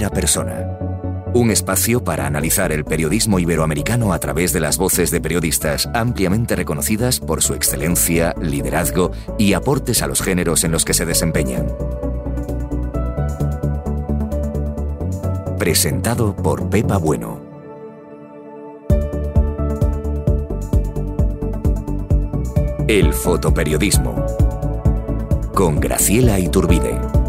Primera persona. Un espacio para analizar el periodismo iberoamericano a través de las voces de periodistas ampliamente reconocidas por su excelencia, liderazgo y aportes a los géneros en los que se desempeñan. Presentado por Pepa Bueno. El fotoperiodismo. Con Graciela Iturbide.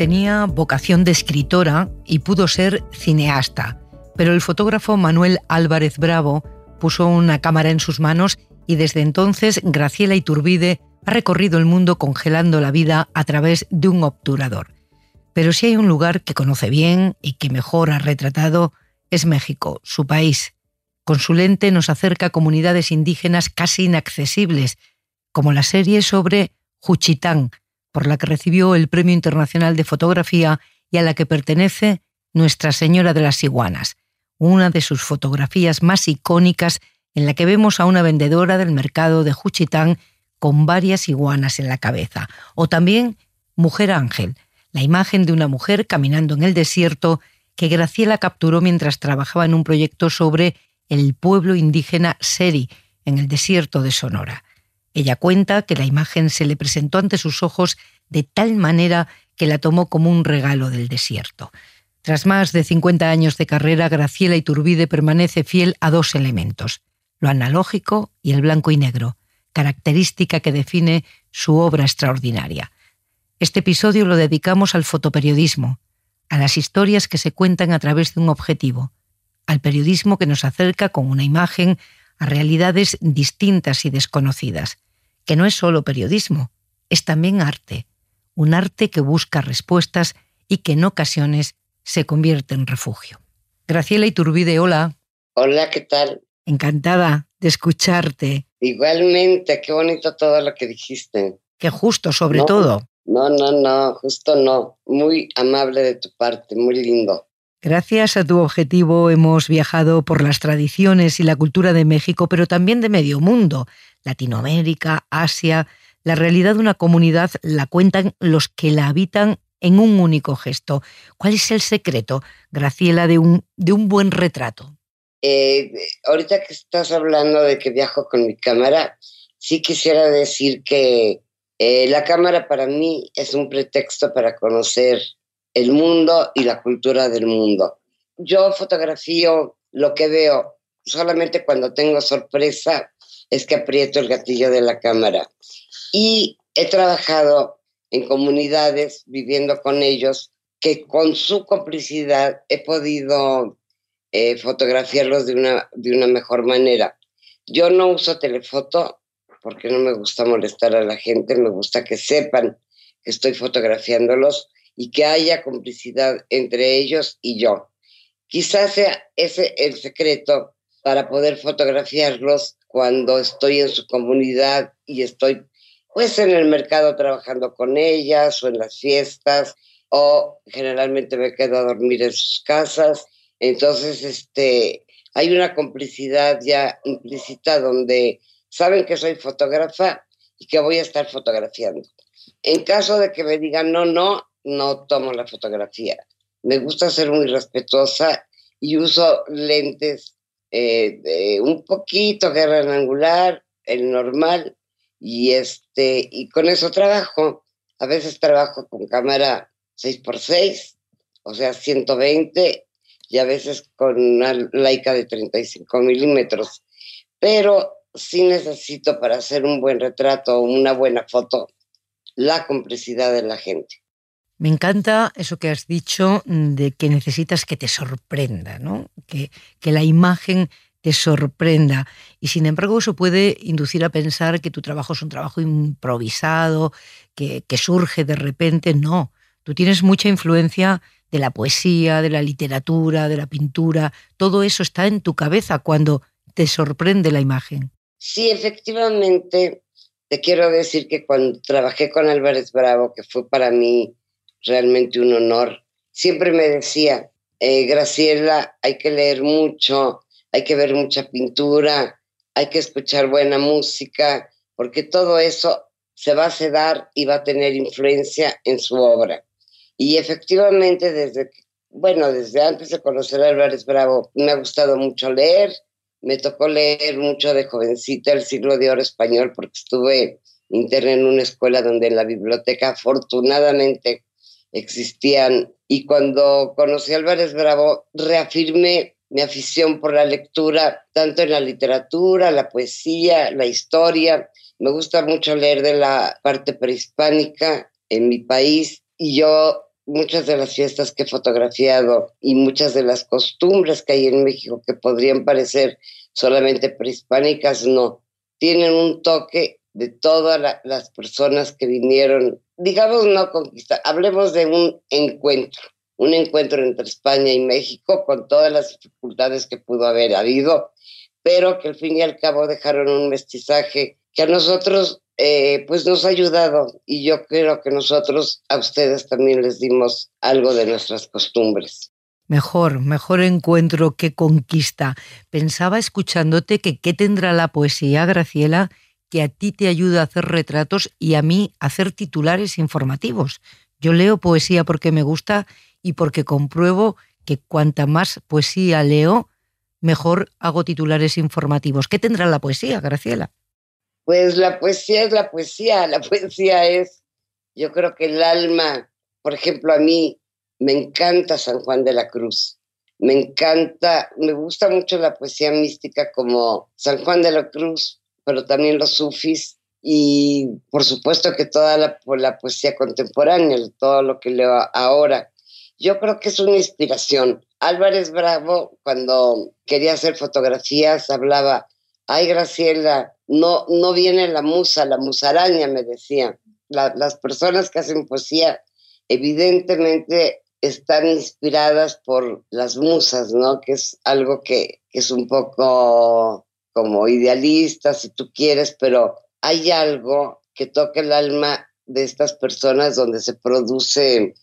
Tenía vocación de escritora y pudo ser cineasta, pero el fotógrafo Manuel Álvarez Bravo puso una cámara en sus manos y desde entonces Graciela Iturbide ha recorrido el mundo congelando la vida a través de un obturador. Pero si hay un lugar que conoce bien y que mejor ha retratado, es México, su país. Con su lente nos acerca a comunidades indígenas casi inaccesibles, como la serie sobre Juchitán, por la que recibió el Premio Internacional de Fotografía y a la que pertenece Nuestra Señora de las Iguanas, una de sus fotografías más icónicas en la que vemos a una vendedora del mercado de Juchitán con varias iguanas en la cabeza, o también Mujer Ángel, la imagen de una mujer caminando en el desierto que Graciela capturó mientras trabajaba en un proyecto sobre el pueblo indígena Seri, en el desierto de Sonora. Ella cuenta que la imagen se le presentó ante sus ojos de tal manera que la tomó como un regalo del desierto. Tras más de 50 años de carrera, Graciela Iturbide permanece fiel a dos elementos, lo analógico y el blanco y negro, característica que define su obra extraordinaria. Este episodio lo dedicamos al fotoperiodismo, a las historias que se cuentan a través de un objetivo, al periodismo que nos acerca con una imagen a realidades distintas y desconocidas, que no es solo periodismo, es también arte, un arte que busca respuestas y que en ocasiones se convierte en refugio. Graciela Iturbide, hola. Hola, ¿qué tal? Encantada de escucharte. Igualmente, qué bonito todo lo que dijiste. Qué justo, sobre todo. No, no, no, justo no. Muy amable de tu parte, muy lindo. Gracias a tu objetivo hemos viajado por las tradiciones y la cultura de México, pero también de medio mundo, Latinoamérica, Asia. La realidad de una comunidad la cuentan los que la habitan en un único gesto. ¿Cuál es el secreto, Graciela, de un, de un buen retrato? Eh, ahorita que estás hablando de que viajo con mi cámara, sí quisiera decir que eh, la cámara para mí es un pretexto para conocer el mundo y la cultura del mundo. Yo fotografío lo que veo solamente cuando tengo sorpresa es que aprieto el gatillo de la cámara. Y he trabajado en comunidades viviendo con ellos que con su complicidad he podido eh, fotografiarlos de una, de una mejor manera. Yo no uso telefoto porque no me gusta molestar a la gente, me gusta que sepan que estoy fotografiándolos y que haya complicidad entre ellos y yo. Quizás sea ese el secreto para poder fotografiarlos cuando estoy en su comunidad y estoy pues en el mercado trabajando con ellas o en las fiestas o generalmente me quedo a dormir en sus casas. Entonces, este, hay una complicidad ya implícita donde saben que soy fotógrafa y que voy a estar fotografiando. En caso de que me digan no, no, no tomo la fotografía. Me gusta ser muy respetuosa y uso lentes eh, de un poquito gran angular, el normal, y, este, y con eso trabajo. A veces trabajo con cámara 6x6, o sea, 120, y a veces con una Leica de 35 milímetros. Pero sí necesito para hacer un buen retrato o una buena foto la complicidad de la gente. Me encanta eso que has dicho de que necesitas que te sorprenda, ¿no? que, la imagen te sorprenda. Y sin embargo eso puede inducir a pensar que tu trabajo es un trabajo improvisado, que surge de repente. No, tú tienes mucha influencia de la poesía, de la literatura, de la pintura. Todo eso está en tu cabeza cuando te sorprende la imagen. Sí, efectivamente, te quiero decir que cuando trabajé con Álvarez Bravo, que fue para mí realmente un honor, siempre me decía, eh, Graciela, hay que leer mucho, hay que ver mucha pintura, hay que escuchar buena música, porque todo eso se va a sedar y va a tener influencia en su obra. Y efectivamente, desde, bueno, desde antes de conocer a Álvarez Bravo, me ha gustado mucho leer, me tocó leer mucho de jovencita el siglo de oro español porque estuve interna en una escuela donde en la biblioteca afortunadamente existían y cuando conocí Álvarez Bravo reafirmé mi afición por la lectura, tanto en la literatura, la poesía, la historia. Me gusta mucho leer de la parte prehispánica en mi país y yo muchas de las fiestas que he fotografiado y muchas de las costumbres que hay en México que podrían parecer solamente prehispánicas, no, tienen un toque de todas las personas que vinieron, digamos no conquistar, hablemos de un encuentro, un encuentro entre España y México con todas las dificultades que pudo haber habido, pero que al fin y al cabo dejaron un mestizaje que a nosotros eh, pues nos ha ayudado y yo creo que nosotros a ustedes también les dimos algo de nuestras costumbres. Mejor, mejor encuentro que conquista. Pensaba escuchándote que qué tendrá la poesía, Graciela, que a ti te ayuda a hacer retratos y a mí a hacer titulares informativos. Yo leo poesía porque me gusta y porque compruebo que cuanta más poesía leo, mejor hago titulares informativos. ¿Qué tendrá la poesía, Graciela? Pues la poesía es la poesía, la poesía es, yo creo que el alma, por ejemplo, a mí me encanta San Juan de la Cruz, me encanta, me gusta mucho la poesía mística como San Juan de la Cruz, pero también los sufis y por supuesto que toda la, la poesía contemporánea, todo lo que leo ahora. Yo creo que es una inspiración. Álvarez Bravo, cuando quería hacer fotografías, hablaba, ay Graciela, no, no viene la musa, la musaraña, me decía. las personas que hacen poesía evidentemente están inspiradas por las musas, ¿no? Que es algo que, que es un poco como idealista, si tú quieres, pero hay algo que toca el alma de estas personas donde se producen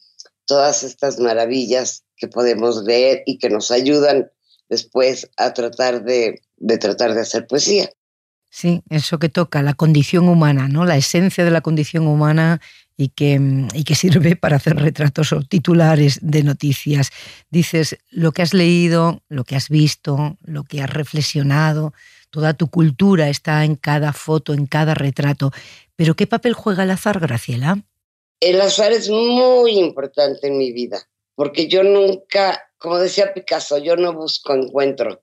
todas estas maravillas que podemos leer y que nos ayudan después a tratar de, de tratar de hacer poesía. Sí, eso que toca, la condición humana, ¿no? La esencia de la condición humana y que, y que sirve para hacer retratos o titulares de noticias. Dices lo que has leído, lo que has visto, lo que has reflexionado, toda tu cultura está en cada foto, en cada retrato. Pero ¿qué papel juega el azar, Graciela? El azar es muy importante en mi vida, porque yo nunca, como decía Picasso, yo no busco encuentro.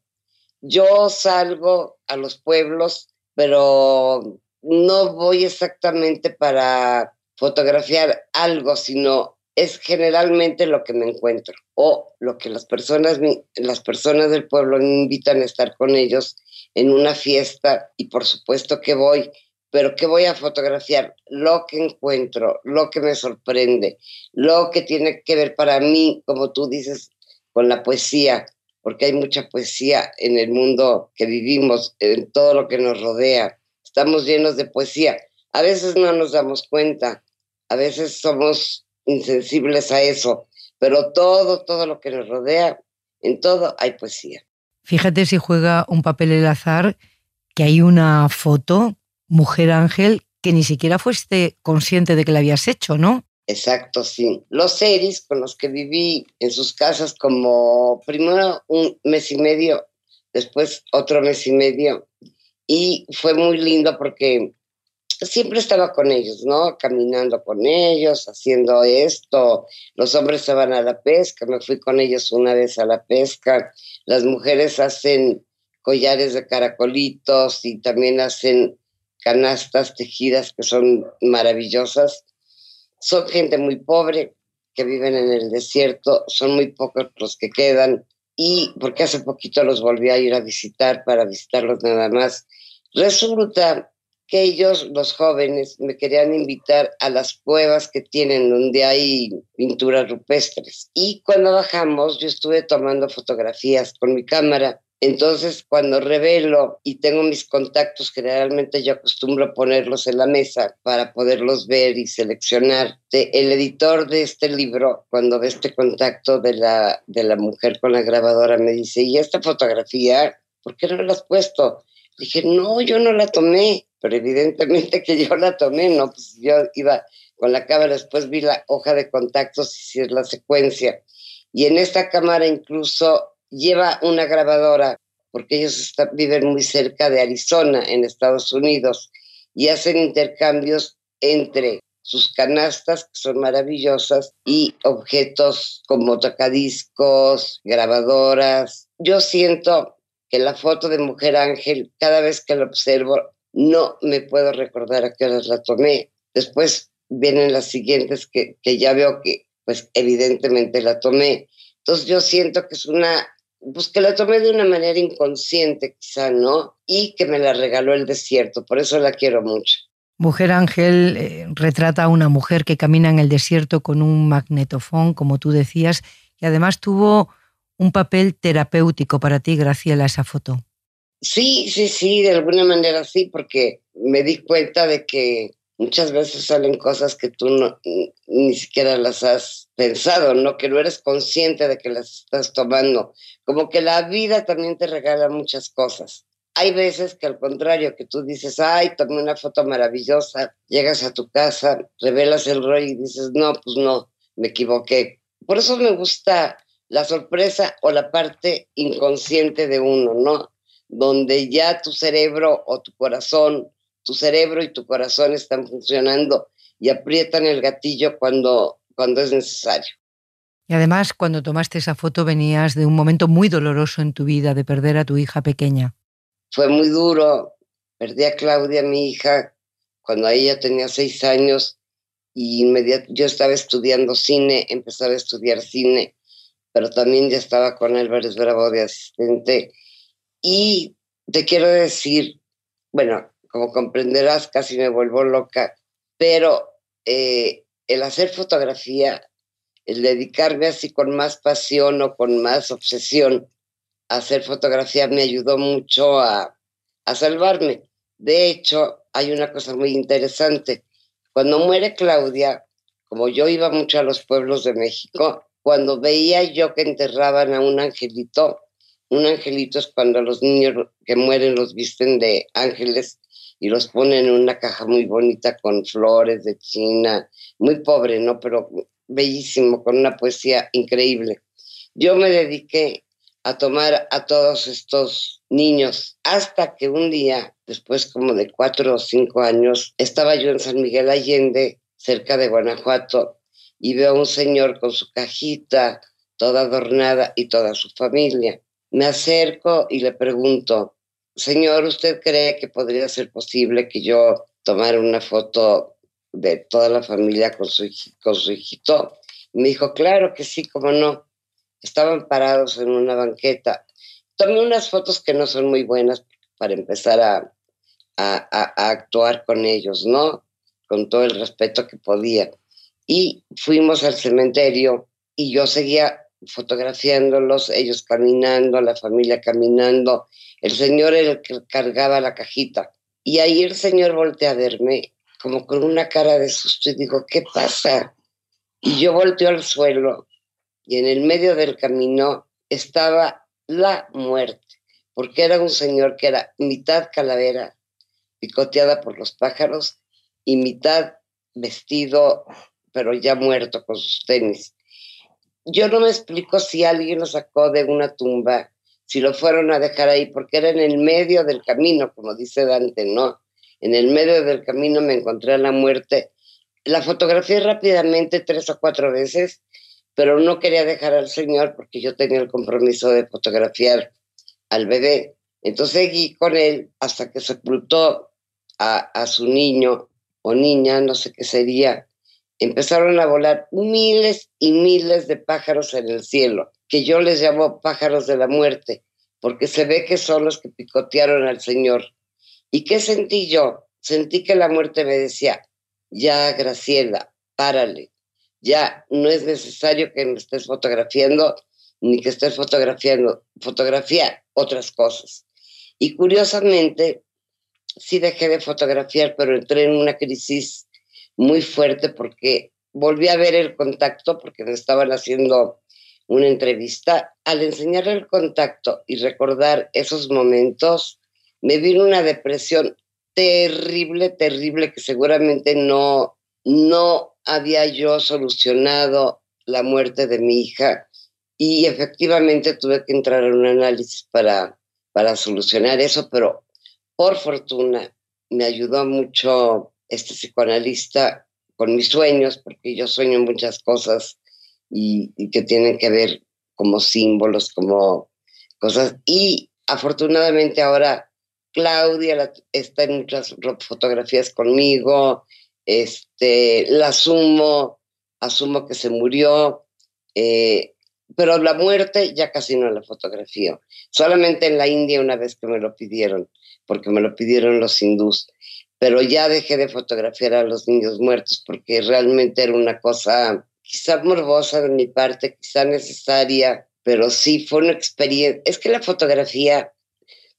Yo salgo a los pueblos pero no voy exactamente para fotografiar algo, sino es generalmente lo que me encuentro o lo que las personas, las personas del pueblo me invitan a estar con ellos en una fiesta y por supuesto que voy, pero que voy a fotografiar lo que encuentro, lo que me sorprende, lo que tiene que ver para mí, como tú dices, con la poesía, porque hay mucha poesía en el mundo que vivimos, en todo lo que nos rodea. Estamos llenos de poesía. A veces no nos damos cuenta, a veces somos insensibles a eso, pero todo, todo lo que nos rodea, en todo hay poesía. Fíjate si juega un papel el azar, que hay una foto, mujer ángel, que ni siquiera fuiste consciente de que la habías hecho, ¿no? Exacto, sí. Los seres con los que viví en sus casas como primero un mes y medio, después otro mes y medio. Y fue muy lindo porque siempre estaba con ellos, ¿no? Caminando con ellos, haciendo esto. Los hombres se van a la pesca, me fui con ellos una vez a la pesca. Las mujeres hacen collares de caracolitos y también hacen canastas tejidas que son maravillosas son gente muy pobre que viven en el desierto, son muy pocos los que quedan, y porque hace poquito los volví a ir a visitar para visitarlos nada más. Resulta que ellos, los jóvenes, me querían invitar a las cuevas que tienen donde hay pinturas rupestres. Y cuando bajamos, yo estuve tomando fotografías con mi cámara entonces, cuando revelo y tengo mis contactos, generalmente yo acostumbro ponerlos en la mesa para poderlos ver y seleccionar. El editor de este libro, cuando ve este contacto de la, de la mujer con la grabadora, me dice, ¿y esta fotografía? ¿Por qué no la has puesto? dije, no, yo no la tomé, pero evidentemente que yo la tomé, no, pues yo iba con la cámara, después vi la hoja de contactos y si es la secuencia. Y en esta cámara incluso lleva una grabadora, porque ellos viven muy cerca de Arizona, en Estados Unidos, y hacen intercambios entre sus canastas, que son maravillosas, y objetos como tocadiscos, grabadoras. Yo siento que la foto de Mujer Ángel, cada vez que la observo, no me puedo recordar a qué horas la tomé. Después vienen las siguientes que, que ya veo que, pues evidentemente la tomé. Entonces yo siento que es una pues que la tomé de una manera inconsciente quizá, ¿no? Y que me la regaló el desierto, por eso la quiero mucho. Mujer Ángel eh, retrata a una mujer que camina en el desierto con un magnetofón, como tú decías, y además tuvo un papel terapéutico para ti, Graciela, esa foto. Sí, sí, sí, de alguna manera sí, porque me di cuenta de que muchas veces salen cosas que tú no, ni siquiera las has pensado, ¿no? Que no eres consciente de que las estás tomando. Como que la vida también te regala muchas cosas. Hay veces que al contrario, que tú dices, ay, tomé una foto maravillosa, llegas a tu casa, revelas el rollo y dices, no, pues no, me equivoqué. Por eso me gusta la sorpresa o la parte inconsciente de uno, ¿no? Donde ya tu cerebro o tu corazón tu cerebro y tu corazón están funcionando y aprietan el gatillo cuando, cuando es necesario. Y además, cuando tomaste esa foto venías de un momento muy doloroso en tu vida, de perder a tu hija pequeña. Fue muy duro. Perdí a Claudia, mi hija, cuando ella tenía seis años y yo estaba estudiando cine, empezaba a estudiar cine, pero también ya estaba con Álvarez Bravo de asistente. Y te quiero decir, bueno, como comprenderás, casi me vuelvo loca, pero eh, el hacer fotografía, el dedicarme así con más pasión o con más obsesión a hacer fotografía me ayudó mucho a, a salvarme. De hecho, hay una cosa muy interesante. Cuando muere Claudia, como yo iba mucho a los pueblos de México, cuando veía yo que enterraban a un angelito, un angelito es cuando los niños que mueren los visten de ángeles y los pone en una caja muy bonita con flores de China, muy pobre, ¿no? Pero bellísimo, con una poesía increíble. Yo me dediqué a tomar a todos estos niños hasta que un día, después como de cuatro o cinco años, estaba yo en San Miguel Allende, cerca de Guanajuato, y veo a un señor con su cajita toda adornada y toda su familia. Me acerco y le pregunto, señor, ¿usted cree que podría ser posible que yo tomara una foto de toda la familia con su, con su hijito? me dijo, claro que sí, cómo no. Estaban parados en una banqueta. Tomé unas fotos que no son muy buenas para empezar a, a actuar con ellos, ¿no? Con todo el respeto que podía. Y fuimos al cementerio y yo seguía fotografiándolos, ellos caminando, la familia caminando, el señor el que cargaba la cajita. Y ahí el señor voltea a verme como con una cara de susto y digo, ¿qué pasa? Y yo volteo al suelo y en el medio del camino estaba la muerte, porque era un señor que era mitad calavera, picoteada por los pájaros, y mitad vestido, pero ya muerto con sus tenis. Yo no me explico si alguien lo sacó de una tumba, si lo fueron a dejar ahí, porque era en el medio del camino, como dice Dante, ¿no? En el medio del camino me encontré a la muerte. La fotografié rápidamente tres o cuatro veces, pero no quería dejar al señor porque yo tenía el compromiso de fotografiar al bebé. Entonces seguí con él hasta que sepultó a, a su niño o niña, no sé qué sería, empezaron a volar miles y miles de pájaros en el cielo, que yo les llamo pájaros de la muerte, porque se ve que son los que picotearon al Señor. ¿Y qué sentí yo? Sentí que la muerte me decía, ya Graciela, párale, ya no es necesario que me estés fotografiando ni que estés fotografiando, fotografía otras cosas. Y curiosamente, sí dejé de fotografiar, pero entré en una crisis muy fuerte porque volví a ver el contacto porque me estaban haciendo una entrevista. Al enseñar el contacto y recordar esos momentos, me vino una depresión terrible, terrible, que seguramente no, no había yo solucionado la muerte de mi hija y efectivamente tuve que entrar en un análisis para, para solucionar eso, pero por fortuna me ayudó mucho este psicoanalista con mis sueños, porque yo sueño muchas cosas y, que tienen que ver como símbolos, como cosas. Y afortunadamente ahora Claudia está en muchas fotografías conmigo, este, la asumo, asumo que se murió, eh, pero la muerte ya casi no la fotografío. Solamente en la India una vez que me lo pidieron, porque me lo pidieron los hindús, pero ya dejé de fotografiar a los niños muertos porque realmente era una cosa quizá morbosa de mi parte, quizá necesaria, pero sí fue una experiencia. Es que la fotografía,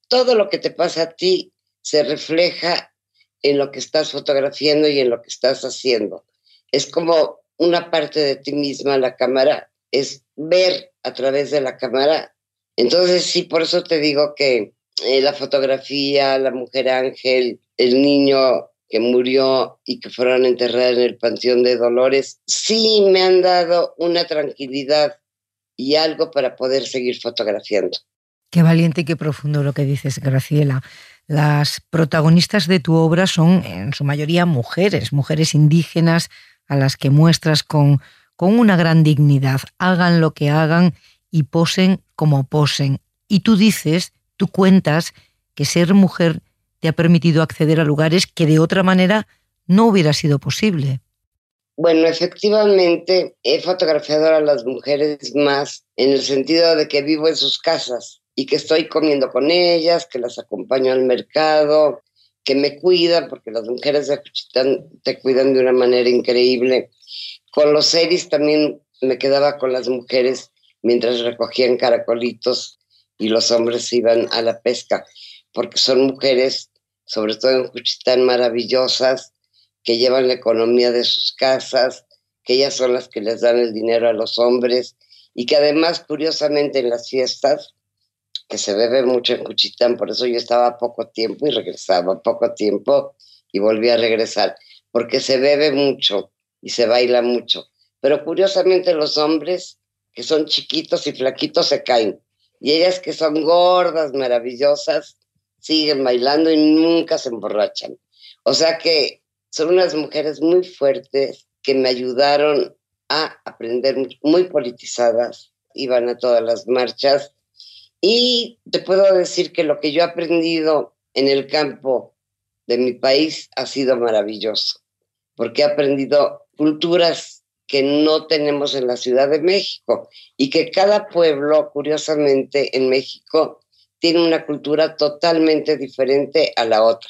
todo lo que te pasa a ti se refleja en lo que estás fotografiando y en lo que estás haciendo. Es como una parte de ti misma, la cámara, es ver a través de la cámara. Entonces sí, por eso te digo que eh, la fotografía, la mujer ángel, el niño que murió y que fueron enterrados en el Panteón de Dolores, sí me han dado una tranquilidad y algo para poder seguir fotografiando. Qué valiente y qué profundo lo que dices, Graciela. Las protagonistas de tu obra son en su mayoría mujeres, mujeres indígenas a las que muestras con, con una gran dignidad, hagan lo que hagan y posen como posen. Y tú dices, tú cuentas que ser mujer te ha permitido acceder a lugares que de otra manera no hubiera sido posible. Bueno, efectivamente he fotografiado a las mujeres más en el sentido de que vivo en sus casas y que estoy comiendo con ellas, que las acompaño al mercado, que me cuidan, porque las mujeres de Juchitán te cuidan de una manera increíble. Con los series también me quedaba con las mujeres mientras recogían caracolitos y los hombres iban a la pesca, porque son mujeres, sobre todo en Juchitán, maravillosas, que llevan la economía de sus casas, que ellas son las que les dan el dinero a los hombres y que además, curiosamente, en las fiestas, que se bebe mucho en Cuchitán, por eso yo estaba poco tiempo y regresaba poco tiempo y volví a regresar, porque se bebe mucho y se baila mucho. Pero curiosamente los hombres que son chiquitos y flaquitos se caen y ellas que son gordas, maravillosas, siguen bailando y nunca se emborrachan. O sea que son unas mujeres muy fuertes que me ayudaron a aprender muy politizadas, iban a todas las marchas y te puedo decir que lo que yo he aprendido en el campo de mi país ha sido maravilloso, porque he aprendido culturas que no tenemos en la Ciudad de México y que cada pueblo, curiosamente, en México tiene una cultura totalmente diferente a la otra.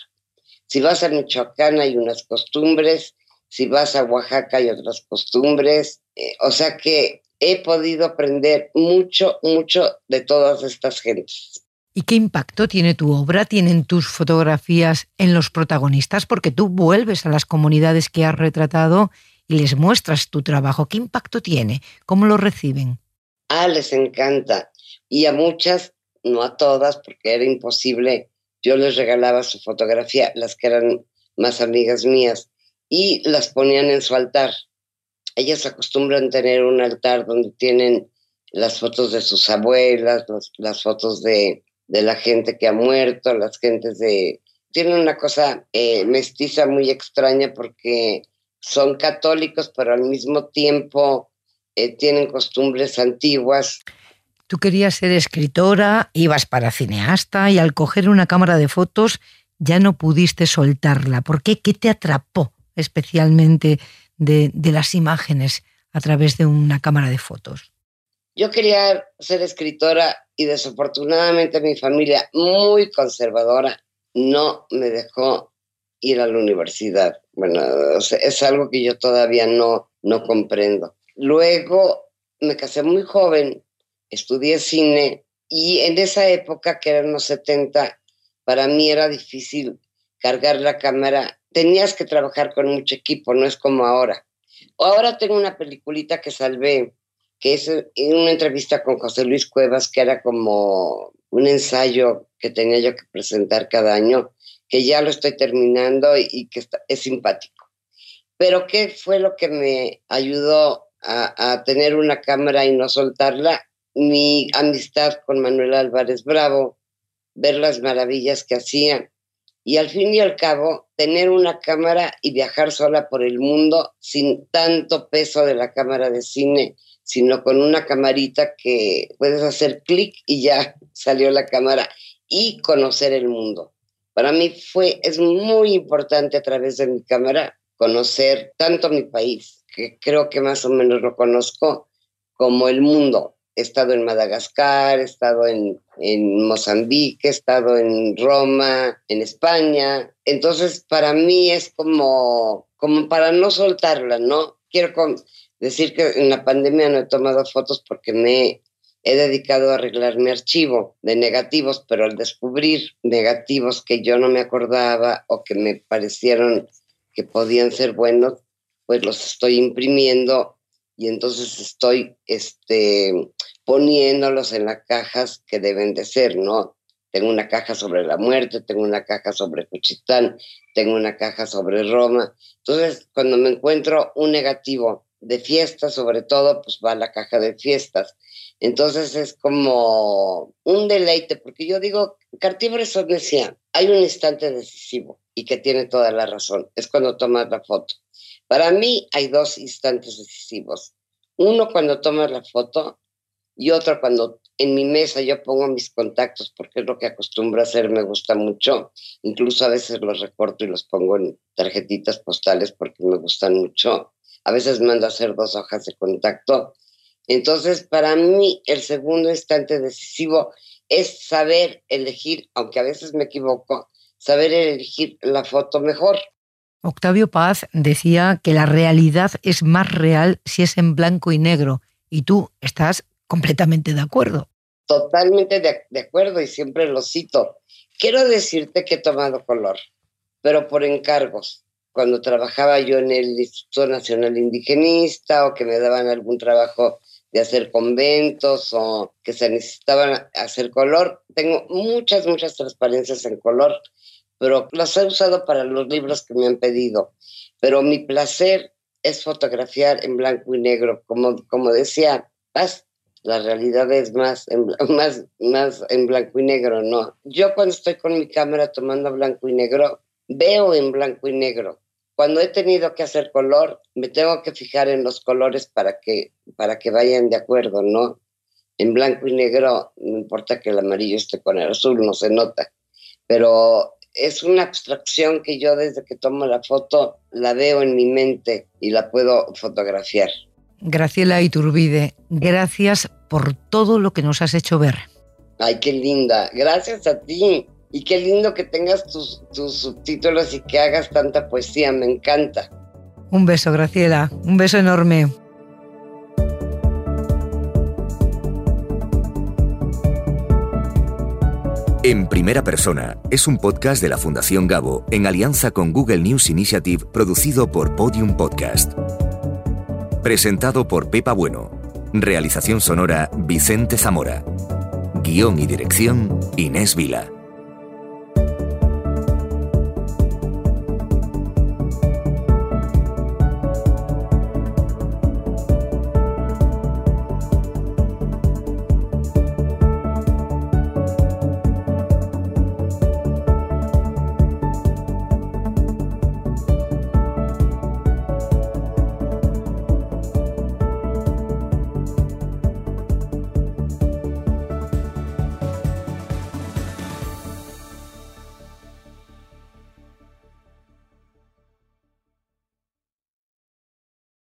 Si vas a Michoacán hay unas costumbres, si vas a Oaxaca hay otras costumbres, eh, o sea que he podido aprender mucho, mucho de todas estas gentes. ¿Y qué impacto tiene tu obra, tienen tus fotografías en los protagonistas? Porque tú vuelves a las comunidades que has retratado y les muestras tu trabajo. ¿Qué impacto tiene? ¿Cómo lo reciben? Ah, les encanta. Y a muchas, no a todas, porque era imposible, yo les regalaba su fotografía, las que eran más amigas mías, y las ponían en su altar ellas acostumbran tener un altar donde tienen las fotos de sus abuelas, las fotos de, la gente que ha muerto, las gentes de... Tienen una cosa eh, mestiza muy extraña porque son católicos, pero al mismo tiempo eh, tienen costumbres antiguas. Tú querías ser escritora, ibas para cineasta y al coger una cámara de fotos ya no pudiste soltarla. ¿Por qué? ¿Qué te atrapó especialmente de, las imágenes a través de una cámara de fotos? Yo quería ser escritora y desafortunadamente mi familia, muy conservadora, no me dejó ir a la universidad. Bueno, es algo que yo todavía no, no comprendo. Luego me casé muy joven, estudié cine y en esa época, que eran los 70, para mí era difícil cargar la cámara. Tenías que trabajar con mucho equipo, no es como ahora. Ahora tengo una peliculita que salvé, que es en una entrevista con José Luis Cuevas, que era como un ensayo que tenía yo que presentar cada año, que ya lo estoy terminando y, que es simpático. Pero ¿qué fue lo que me ayudó a tener una cámara y no soltarla? Mi amistad con Manuel Álvarez Bravo, ver las maravillas que hacía y al fin y al cabo tener una cámara y viajar sola por el mundo sin tanto peso de la cámara de cine, sino con una camarita que puedes hacer clic y ya salió la cámara y conocer el mundo. Para mí fue, es muy importante a través de mi cámara conocer tanto mi país, que creo que más o menos lo conozco, como el mundo. He estado en Madagascar, he estado en, en Mozambique, he estado en Roma, en España. Entonces, para mí es como, como para no soltarla, ¿no? Quiero decir que en la pandemia no he tomado fotos porque me he dedicado a arreglar mi archivo de negativos, pero al descubrir negativos que yo no me acordaba o que me parecieron que podían ser buenos, pues los estoy imprimiendo y entonces estoy este, poniéndolos en las cajas que deben de ser, ¿no? Tengo una caja sobre la muerte, tengo una caja sobre Cuchitán, tengo una caja sobre Roma. Entonces, cuando me encuentro un negativo de fiestas, sobre todo, pues va a la caja de fiestas. Entonces es como un deleite, porque yo digo, Cartier decía, hay un instante decisivo y que tiene toda la razón, es cuando tomas la foto. Para mí hay dos instantes decisivos. Uno cuando tomas la foto y otro cuando en mi mesa yo pongo mis contactos, porque es lo que acostumbro a hacer, me gusta mucho. Incluso a veces los recorto y los pongo en tarjetitas postales porque me gustan mucho. A veces mando a hacer dos hojas de contacto entonces, para mí, el segundo instante decisivo es saber elegir, aunque a veces me equivoco, saber elegir la foto mejor. Octavio Paz decía que la realidad es más real si es en blanco y negro, y tú estás completamente de acuerdo. Totalmente de, acuerdo y siempre lo cito. Quiero decirte que he tomado color, pero por encargos. Cuando trabajaba yo en el Instituto Nacional Indigenista o que me daban algún trabajo de hacer conventos o que se necesitaban hacer color. Tengo muchas, muchas transparencias en color, pero las he usado para los libros que me han pedido. Pero mi placer es fotografiar en blanco y negro. Como, como decía Paz, la realidad es más en, más, más en blanco y negro, ¿no? Yo cuando estoy con mi cámara tomando blanco y negro, veo en blanco y negro cuando he tenido que hacer color, me tengo que fijar en los colores para que, para que vayan de acuerdo, ¿no? En blanco y negro, no importa que el amarillo esté con el azul, no se nota. Pero es una abstracción que yo desde que tomo la foto la veo en mi mente y la puedo fotografiar. Graciela Iturbide, gracias por todo lo que nos has hecho ver. Ay, qué linda. Gracias a ti. Y qué lindo que tengas tus, subtítulos y que hagas tanta poesía, me encanta. Un beso, Graciela, un beso enorme. En Primera Persona es un podcast de la Fundación Gabo en alianza con Google News Initiative producido por Podium Podcast. Presentado por Pepa Bueno. Realización sonora Vicente Zamora. Guión y dirección Inés Vila.